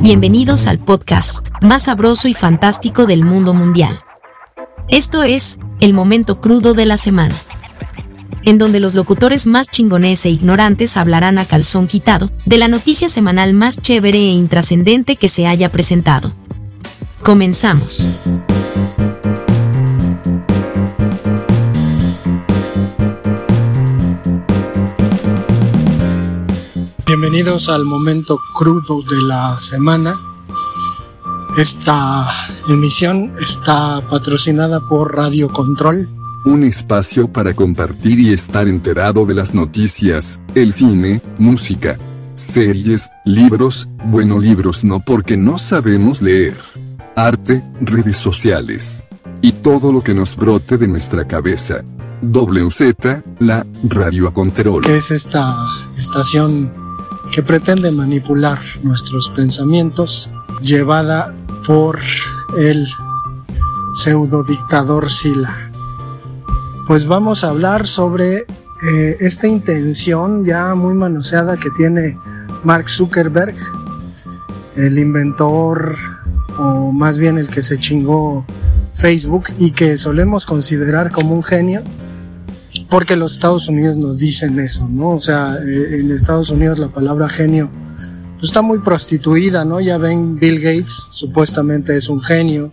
Bienvenidos al podcast más sabroso y fantástico del mundo mundial. Esto es el momento crudo de la semana, en donde los locutores más chingones e ignorantes hablarán a calzón quitado de la noticia semanal más chévere e intrascendente que se haya presentado. Comenzamos. Bienvenidos al momento crudo de la semana. Esta emisión está patrocinada por Radio Control. Un espacio para compartir y estar enterado de las noticias, el cine, música, series, libros, bueno libros no porque no sabemos leer, arte, redes sociales y todo lo que nos brote de nuestra cabeza. WZ, la Radio Control. que es esta estación que pretende manipular nuestros pensamientos, llevada por el pseudo dictador Sila. Pues vamos a hablar sobre eh, esta intención ya muy manoseada que tiene Mark Zuckerberg, el inventor o más bien el que se chingó Facebook y que solemos considerar como un genio porque los Estados Unidos nos dicen eso, ¿no? O sea, eh, en Estados Unidos la palabra genio pues, está muy prostituida, ¿no? Ya ven, Bill Gates supuestamente es un genio,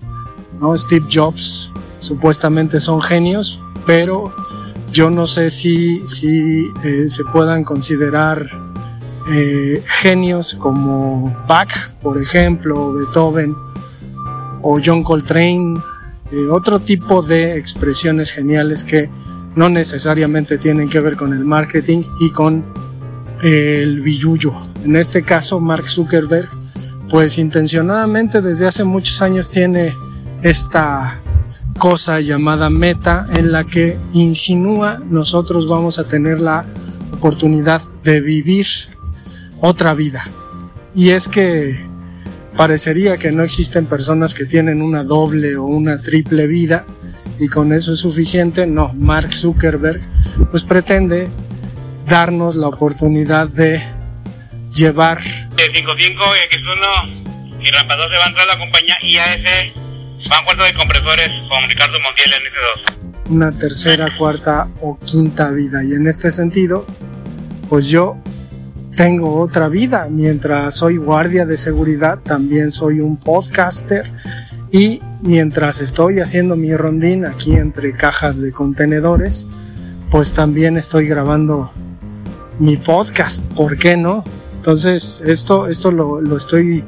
¿no? Steve Jobs supuestamente son genios, pero yo no sé si, si eh, se puedan considerar eh, genios como Bach, por ejemplo, Beethoven o John Coltrane, otro tipo de expresiones geniales que no necesariamente tienen que ver con el marketing y con el billuyo. En este caso, Mark Zuckerberg, pues intencionadamente desde hace muchos años tiene esta cosa llamada meta en la que insinúa nosotros vamos a tener la oportunidad de vivir otra vida. Y es que parecería que no existen personas que tienen una doble o una triple vida y con eso es suficiente. No, Mark Zuckerberg pues pretende darnos la oportunidad de llevar de 55 X1 y Rampa 2 se va a entrar a la compañía IAS van cuarto de compresores con Ricardo Montiel en ese 2 una tercera, cuarta o quinta vida. Y en este sentido, pues yo tengo otra vida. Mientras soy guardia de seguridad, también soy un podcaster. Y mientras estoy haciendo mi rondín aquí entre cajas de contenedores, pues también estoy grabando mi podcast. ¿Por qué no? Entonces, esto, esto lo, lo estoy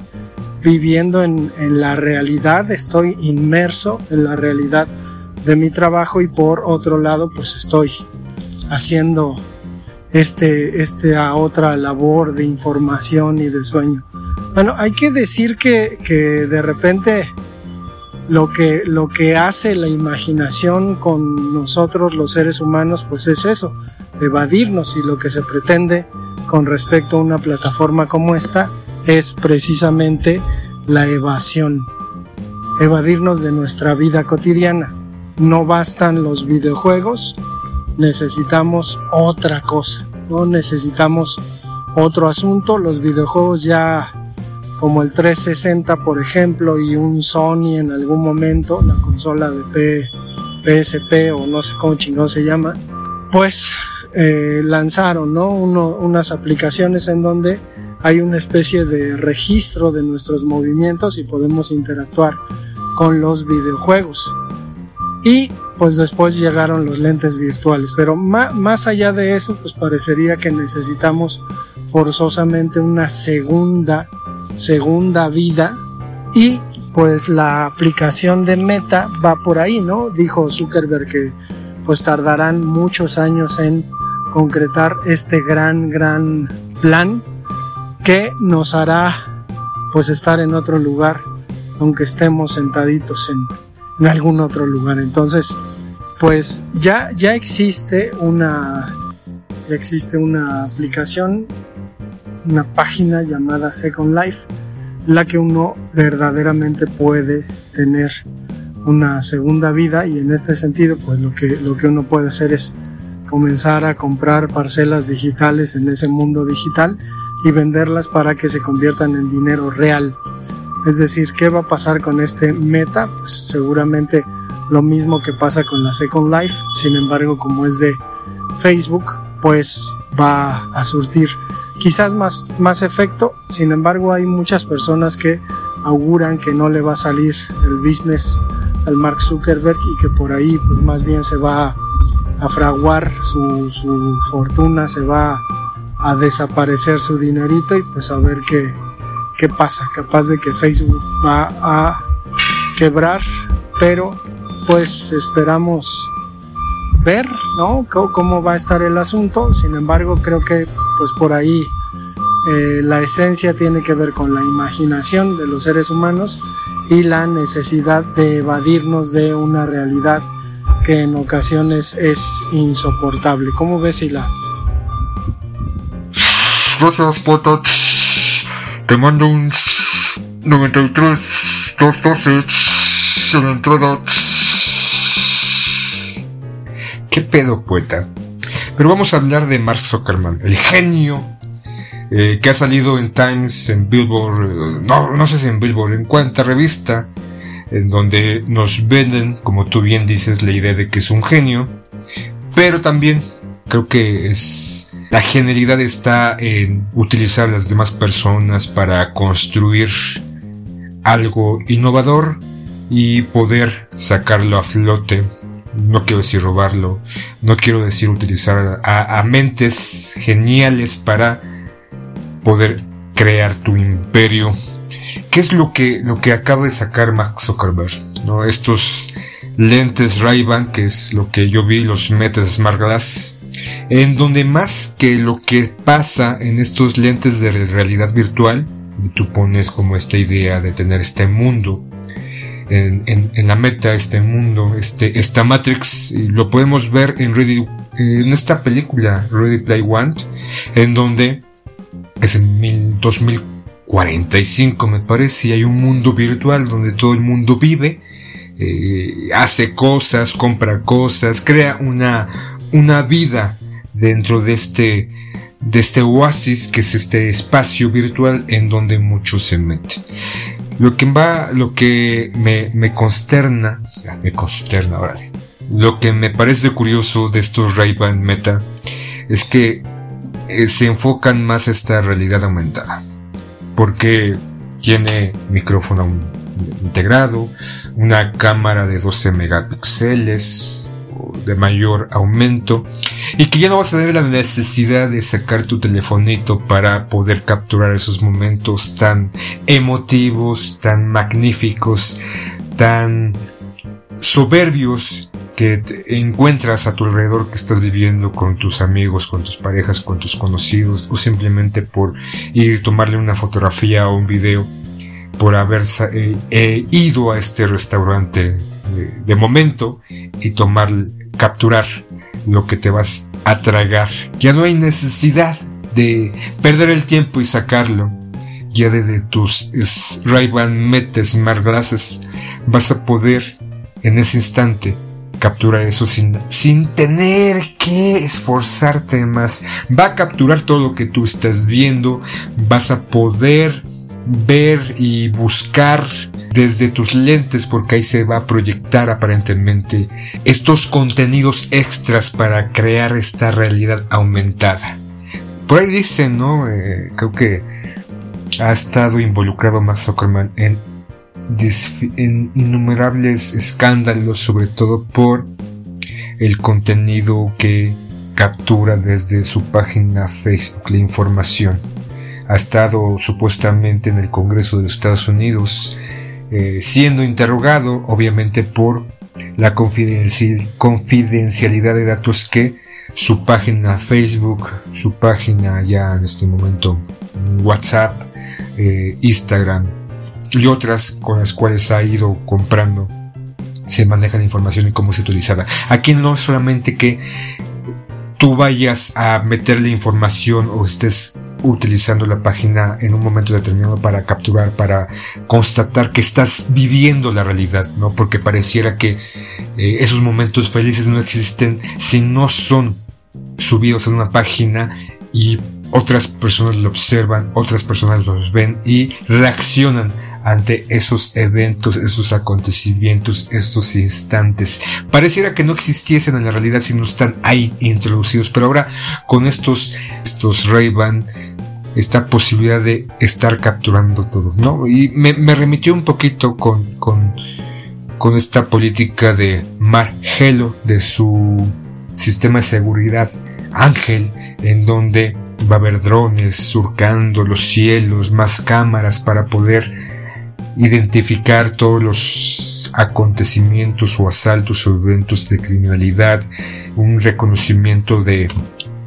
viviendo en, en la realidad, estoy inmerso en la realidad de mi trabajo y por otro lado pues estoy haciendo este, esta otra labor de información y de sueño. Bueno, hay que decir que, que de repente lo que, lo que hace la imaginación con nosotros los seres humanos pues es eso, evadirnos. Y lo que se pretende con respecto a una plataforma como esta es precisamente la evasión, evadirnos de nuestra vida cotidiana. No bastan los videojuegos, necesitamos otra cosa, no necesitamos otro asunto. Los videojuegos ya como el 360 por ejemplo y un Sony en algún momento, la consola de P, PSP o no sé cómo chingón se llama, pues eh, lanzaron ¿no? Uno, unas aplicaciones en donde hay una especie de registro de nuestros movimientos y podemos interactuar con los videojuegos. Y pues después llegaron los lentes virtuales. Pero más allá de eso, pues parecería que necesitamos forzosamente una segunda, segunda vida. Y pues la aplicación de Meta va por ahí, ¿no? Dijo Zuckerberg que pues tardarán muchos años en concretar este gran, gran plan que nos hará pues estar en otro lugar, aunque estemos sentaditos en, algún otro lugar. Entonces, pues ya, ya existe una ya existe una aplicación, una página llamada Second Life, la que uno verdaderamente puede tener una segunda vida y en este sentido, pues lo que, lo que uno puede hacer es comenzar a comprar parcelas digitales en ese mundo digital y venderlas para que se conviertan en dinero real. Es decir, ¿qué va a pasar con este meta? Pues seguramente lo mismo que pasa con la Second Life, sin embargo como es de Facebook, pues va a surtir quizás más, más efecto, sin embargo hay muchas personas que auguran que no le va a salir el business al Mark Zuckerberg y que por ahí pues más bien se va a fraguar su, su fortuna, se va a desaparecer su dinerito y pues a ver qué, qué pasa, capaz de que Facebook va a quebrar, pero pues esperamos ver, ¿no? cómo va a estar el asunto. Sin embargo, creo que pues por ahí eh, la esencia tiene que ver con la imaginación de los seres humanos y la necesidad de evadirnos de una realidad que en ocasiones es insoportable. ¿Cómo ves, Ila? Gracias, Pota. Te mando un 93 212 en la entrada. ¿Qué pedo, poeta? Pero vamos a hablar de Mark Zuckerman, el genio eh, que ha salido en Times, en Billboard, eh, no, no sé si en Billboard, en cuánta revista, en donde nos venden, como tú bien dices, la idea de que es un genio, pero también creo que es la genialidad está en utilizar a las demás personas para construir algo innovador y poder sacarlo a flote. No quiero decir robarlo, no quiero decir utilizar a, mentes geniales para poder crear tu imperio. ¿Qué es lo que, lo que acaba de sacar Max Zuckerberg? ¿no? Estos lentes Ray-Ban, que es lo que yo vi, los Meta Smart Glass, en donde más que lo que pasa en estos lentes de realidad virtual, tú pones como esta idea de tener este mundo en, la meta, este mundo, este, esta Matrix, lo podemos ver en, en esta película, Ready Play One, en donde es en 2045 me parece, y hay un mundo virtual donde todo el mundo vive, eh, hace cosas, compra cosas, crea una, una vida dentro de este, de este oasis que es este espacio virtual en donde muchos se meten. Lo que va, lo que me, me consterna, me consterna. Lo que me parece curioso de estos Ray-Ban Meta es que eh, se enfocan más a esta realidad aumentada. Porque tiene micrófono integrado, una cámara de 12 megapíxeles de mayor aumento y que ya no vas a tener la necesidad de sacar tu telefonito para poder capturar esos momentos tan emotivos, tan magníficos, tan soberbios que encuentras a tu alrededor que estás viviendo con tus amigos, con tus parejas, con tus conocidos, o simplemente por ir a tomarle una fotografía o un video, por haber eh, ido a este restaurante de, momento y tomar, capturar lo que te vas a tragar. Ya no hay necesidad de perder el tiempo y sacarlo. Ya desde tus Ray-Ban Meta vas a poder en ese instante capturar eso sin, sin tener que esforzarte más. Va a capturar todo lo que tú estás viendo. Vas a poder ver y buscar desde tus lentes porque ahí se va a proyectar aparentemente estos contenidos extras para crear esta realidad aumentada. Por ahí dicen, ¿no? Eh, creo que ha estado involucrado más Zuckerman en en innumerables escándalos, sobre todo por el contenido que captura desde su página Facebook la información. Ha estado supuestamente en el Congreso de los Estados Unidos eh, siendo interrogado, obviamente, por la confidencialidad de datos que su página Facebook, su página ya en este momento WhatsApp, eh, Instagram, y otras con las cuales ha ido comprando se maneja la información y cómo es utilizada. Aquí no solamente que tú vayas a meterle información o estés utilizando la página en un momento determinado para capturar, para constatar que estás viviendo la realidad, ¿no? Porque pareciera que eh, esos momentos felices no existen si no son subidos en una página y otras personas lo observan, otras personas los ven y reaccionan ante esos eventos, esos acontecimientos, estos instantes. Pareciera que no existiesen en la realidad si no están ahí introducidos, pero ahora con estos, estos Ray-Ban, esta posibilidad de estar capturando todo, ¿no? Y me, remitió un poquito con, con, con esta política de Margelo, de su sistema de seguridad Ángel, en donde va a haber drones surcando los cielos, más cámaras para poder identificar todos los acontecimientos o asaltos o eventos de criminalidad, un reconocimiento de,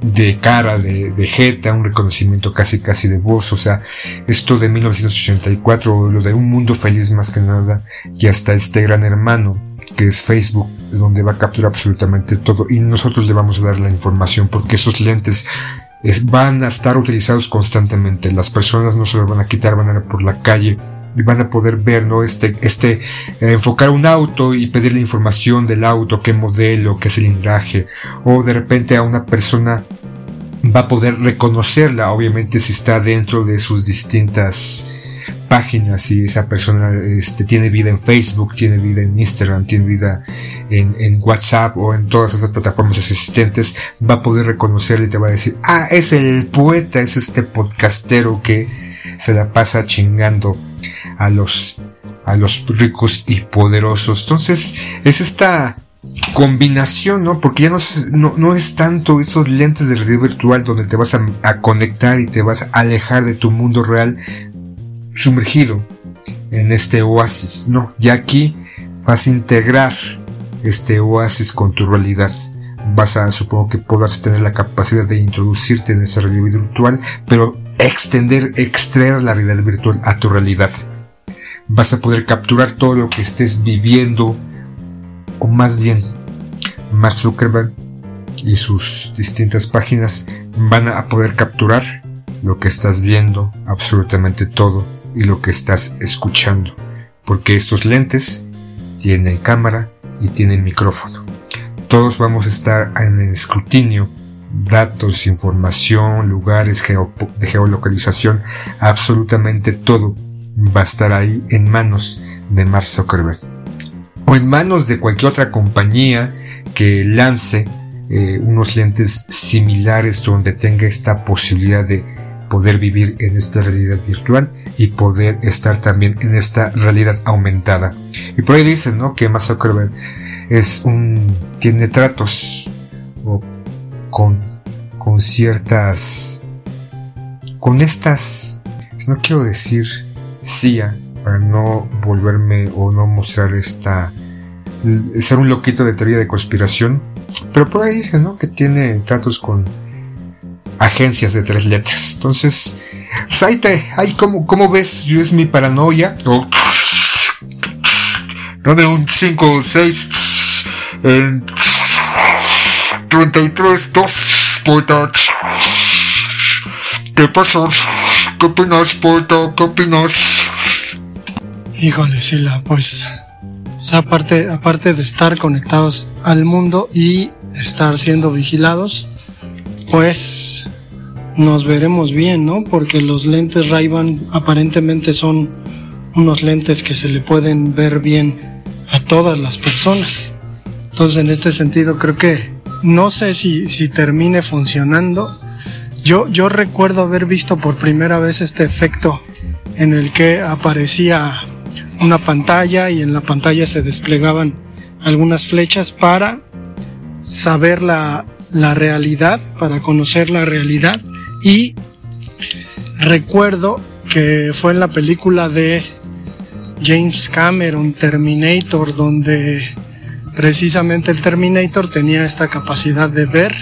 de cara, de, de jeta, un reconocimiento casi casi de voz, o sea, esto de 1984, lo de un mundo feliz más que nada, y hasta este gran hermano que es Facebook, donde va a capturar absolutamente todo. Y nosotros le vamos a dar la información porque esos lentes van a estar utilizados constantemente, las personas no se los van a quitar, van a ir por la calle van a poder ver, ¿no? Este, este, eh, enfocar un auto y pedirle información del auto, qué modelo, qué cilindraje, o de repente a una persona va a poder reconocerla, obviamente si está dentro de sus distintas páginas, si esa persona este, tiene vida en Facebook, tiene vida en Instagram, tiene vida en, en, WhatsApp o en todas esas plataformas existentes, va a poder reconocerle y te va a decir, ah, es el poeta, es este podcastero que se la pasa chingando a los, a los ricos y poderosos. Entonces, es esta combinación, ¿no? Porque ya no es, no, es tanto esos lentes de realidad virtual donde te vas a, a, conectar y te vas a alejar de tu mundo real sumergido en este oasis, no, ya aquí vas a integrar este oasis con tu realidad. Vas a, supongo que podrás tener la capacidad de introducirte en esa realidad virtual, pero extender, extraer la realidad virtual a tu realidad vas a poder capturar todo lo que estés viviendo, o más bien, Mark Zuckerberg y sus distintas páginas van a poder capturar lo que estás viendo, absolutamente todo, y lo que estás escuchando, porque estos lentes tienen cámara y tienen micrófono. Todos vamos a estar en el escrutinio, datos, información, lugares geolocalización, absolutamente todo va a estar ahí en manos de Mark Zuckerberg o en manos de cualquier otra compañía que lance eh, unos lentes similares donde tenga esta posibilidad de poder vivir en esta realidad virtual y poder estar también en esta realidad aumentada. Y por ahí dicen, ¿no? Que Mark Zuckerberg es un tiene tratos con con ciertas con estas no quiero decir Para no volverme o no mostrar esta ser un loquito de teoría de conspiración. Pero por ahí dice no que tiene tratos con agencias de tres letras. Entonces pues ahí te como, como ves yo es mi paranoia. O dame un 5 o 6 en 33 2 poeta. ¿qué pasa? ¿qué opinas poeta? ¿qué opinas? Híjole, Sila, pues, pues, aparte, aparte de estar conectados al mundo y estar siendo vigilados, pues nos veremos bien, ¿no? Porque los lentes Ray-Ban aparentemente son unos lentes que se le pueden ver bien a todas las personas. Entonces, en este sentido, creo que no sé si, si termine funcionando. Yo, yo recuerdo haber visto por primera vez este efecto en el que aparecía una pantalla y en la pantalla se desplegaban algunas flechas para saber la, la realidad, para conocer la realidad. Y recuerdo que fue en la película de James Cameron, Terminator, donde precisamente el Terminator tenía esta capacidad de ver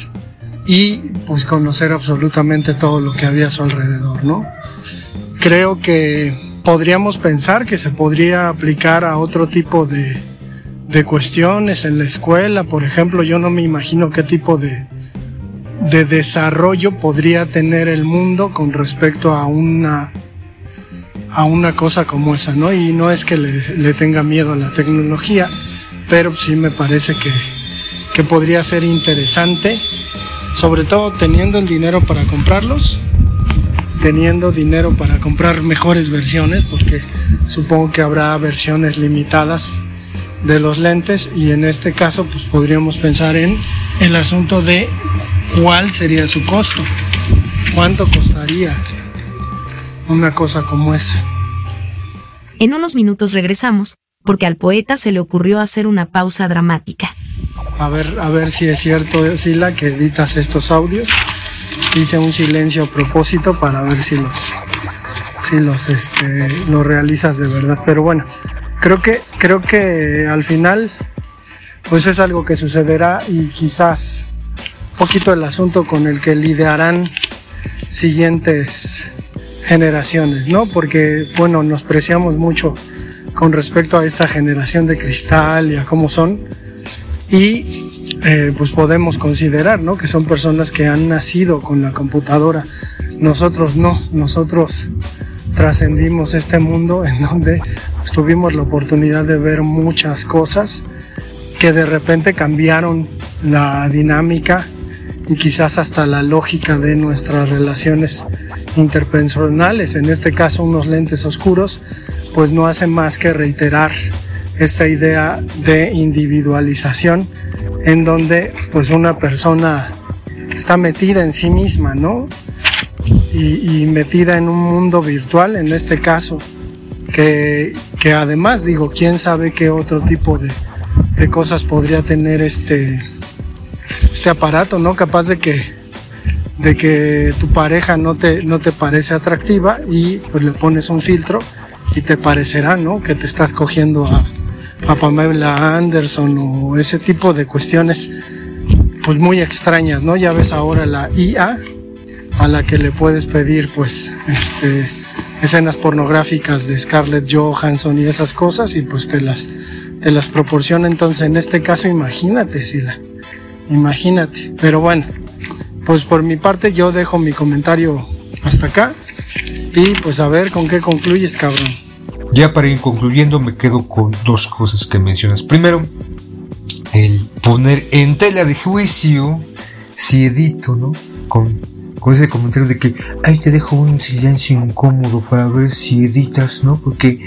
y pues conocer absolutamente todo lo que había a su alrededor, ¿no? Creo que podríamos pensar que se podría aplicar a otro tipo de, de cuestiones en la escuela. Por ejemplo, yo no me imagino qué tipo de, de desarrollo podría tener el mundo con respecto a una a una cosa como esa, ¿no? Y no es que le, tenga miedo a la tecnología, pero sí me parece que, que podría ser interesante, sobre todo teniendo el dinero para comprarlos, teniendo dinero para comprar mejores versiones, porque supongo que habrá versiones limitadas de los lentes y en este caso pues podríamos pensar en el asunto de cuál sería su costo, cuánto costaría una cosa como esa. En unos minutos regresamos, porque al poeta se le ocurrió hacer una pausa dramática. A ver, a ver si es cierto, Sila, que editas estos audios. Hice un silencio a propósito para ver si los, si los, este, lo realizas de verdad. Pero bueno, creo que, creo que al final, pues es algo que sucederá y quizás poquito el asunto con el que lidiarán siguientes generaciones, ¿no? Porque, bueno, nos preciamos mucho con respecto a esta generación de cristal y a cómo son. Y eh, pues podemos considerar, ¿no? Que son personas que han nacido con la computadora. Nosotros no, nosotros trascendimos este mundo en donde pues, tuvimos la oportunidad de ver muchas cosas que de repente cambiaron la dinámica y quizás hasta la lógica de nuestras relaciones interpersonales, en este caso unos lentes oscuros, pues no hace más que reiterar esta idea de individualización en donde pues una persona está metida en sí misma, ¿no? Y, metida en un mundo virtual, en este caso, que, que, además digo, quién sabe qué otro tipo de, de cosas podría tener este, este aparato, ¿no? Capaz de que de que tu pareja no te, no te parece atractiva y pues le pones un filtro y te parecerá, ¿no? Que te estás cogiendo a, a Pamela Anderson o ese tipo de cuestiones pues muy extrañas, ¿no? Ya ves ahora la IA a la que le puedes pedir pues este escenas pornográficas de Scarlett Johansson y esas cosas y pues te las te las proporciona entonces en este caso imagínate Sila imagínate pero bueno pues por mi parte yo dejo mi comentario hasta acá y pues a ver con qué concluyes, cabrón. Ya para ir concluyendo me quedo con dos cosas que mencionas. Primero, el poner en tela de juicio si edito, ¿no? Con, con ese comentario de que, ahí te dejo un silencio incómodo para ver si editas, ¿no? Porque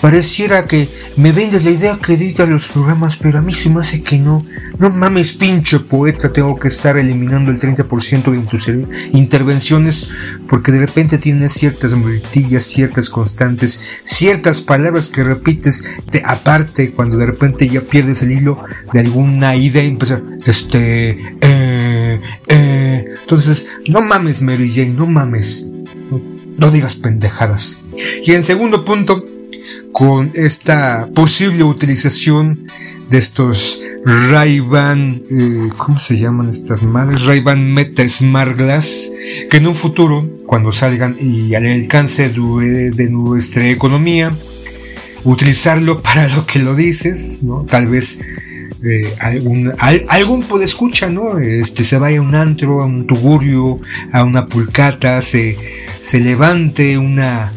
Pareciera que me vendes la idea que edita los programas, pero a mí se me hace que no. No mames, pinche poeta, tengo que estar eliminando el 30% de tus intervenciones porque de repente tienes ciertas muletillas, ciertas constantes, ciertas palabras que repites, de, aparte cuando de repente ya pierdes el hilo de alguna idea y empezar, este, eh, eh. Entonces, no mames, Mary Jane, no mames. no digas pendejadas. Y en segundo punto, con esta posible utilización de estos Ray-Ban, eh, ¿cómo se llaman estas madres? Ray-Ban Meta que en un futuro, cuando salgan y al alcance de, nuestra economía, utilizarlo para lo que lo dices, ¿no? Tal vez eh, algún, algún puede escuchar, ¿no? Este, se vaya a un antro, a un tugurio, a una pulcata, se, se levante una,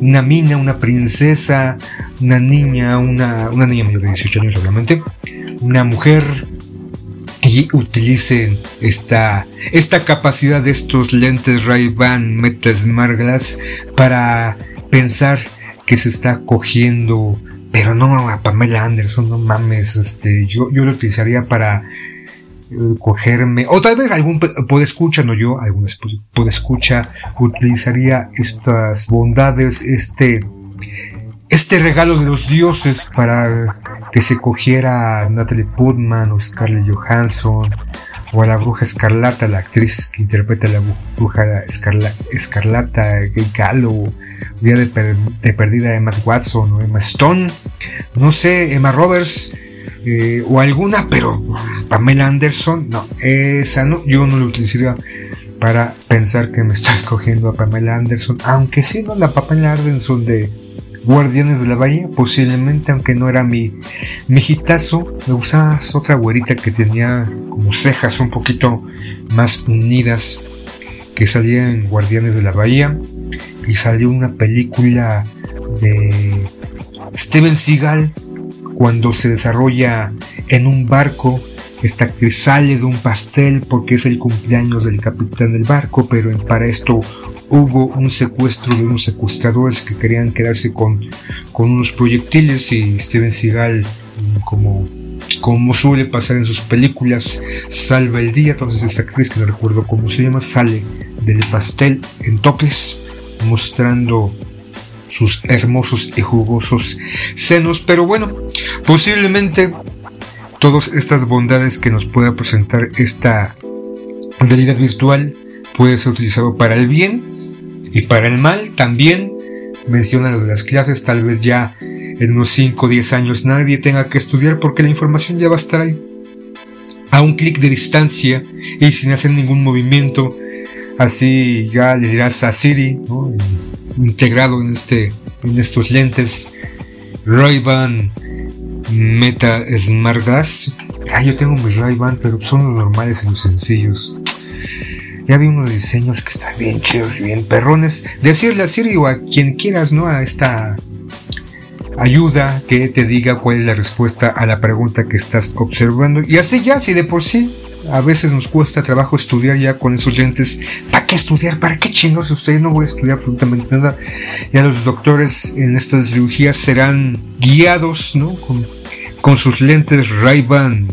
una mina, una princesa, una niña, una, una niña de 18 años obviamente, una mujer y utilicen esta, esta capacidad de estos lentes Ray-Ban Meta Smart Glass para pensar que se está cogiendo, pero no a Pamela Anderson, no mames, este, yo, yo lo utilizaría para cogerme, o tal vez algún puede escucha, no yo, algún puede escucha, utilizaría estas bondades, este, este regalo de los dioses para que se cogiera Natalie Portman o Scarlett Johansson o a la bruja escarlata, la actriz que interpreta a la bruja escarlata, Gay Gallo, día de, de, perdida Emma Watson o Emma Stone, no sé, Emma Roberts, eh, o alguna, pero Pamela Anderson, no, esa no, yo no lo utilizaría para pensar que me estoy cogiendo a Pamela Anderson, aunque sí, no, la Pamela Anderson de Guardianes de la Bahía, posiblemente, aunque no era mi, mi me gustaba otra güerita que tenía como cejas un poquito más unidas, que salía en Guardianes de la Bahía, y salió una película de Steven Seagal cuando se desarrolla en un barco esta actriz sale de un pastel porque es el cumpleaños del capitán del barco, pero para esto hubo un secuestro de unos secuestradores que querían quedarse con, con unos proyectiles y Steven Seagal como como suele pasar en sus películas, salva el día. Entonces esta actriz, que no recuerdo cómo se llama, sale del pastel en toples, mostrando sus hermosos y jugosos senos. Pero bueno, posiblemente todas estas bondades que nos pueda presentar esta realidad virtual puede ser utilizado para el bien y para el mal también. Menciona lo de las clases, tal vez ya en unos 5 o 10 años nadie tenga que estudiar porque la información ya va a estar ahí. A un clic de distancia y sin hacer ningún movimiento. Así ya le dirás a Siri, integrado en, este, en estos lentes Ray-Ban Meta Smart Glass. Ah, yo tengo mis Ray-Ban, pero son los normales y los sencillos. Ya vi unos diseños que están bien chidos y bien perrones. Decirle a Siri o a quien quieras, ¿no? A esta ayuda que te diga cuál es la respuesta a la pregunta que estás observando. Y así ya, si de por sí a veces nos cuesta trabajo estudiar ya con esos lentes. ¿Para qué estudiar? ¿Para qué chingos? Ustedes no voy a estudiar absolutamente nada. Ya los doctores en estas cirugías serán guiados, ¿no? Con, sus lentes Ray-Ban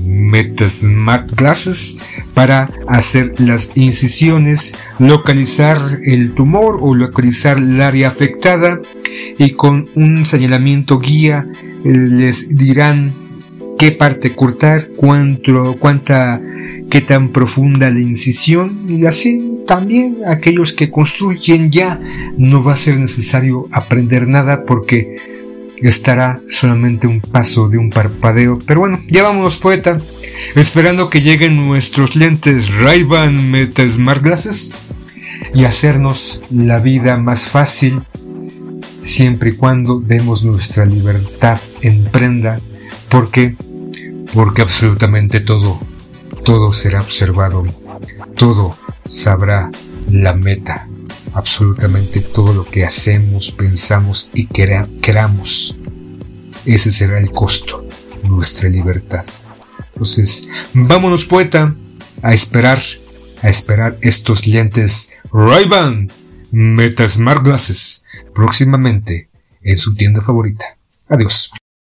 Smart Glasses para hacer las incisiones, localizar el tumor o localizar el área afectada y con un señalamiento guía eh, les dirán qué parte cortar, cuánto, cuánta, qué tan profunda la incisión y así también aquellos que construyen ya no va a ser necesario aprender nada porque estará solamente un paso de un parpadeo. Pero bueno, ya vámonos poeta, esperando que lleguen nuestros lentes Ray-Ban Meta Smart Glasses y hacernos la vida más fácil siempre y cuando demos nuestra libertad en prenda, porque porque absolutamente todo todo será observado, todo sabrá la meta, absolutamente todo lo que hacemos, pensamos y queramos. Ese será el costo, nuestra libertad. Entonces, vámonos poeta a esperar, a esperar estos lentes Ray-Ban Meta Smart Glasses próximamente en su tienda favorita. Adiós.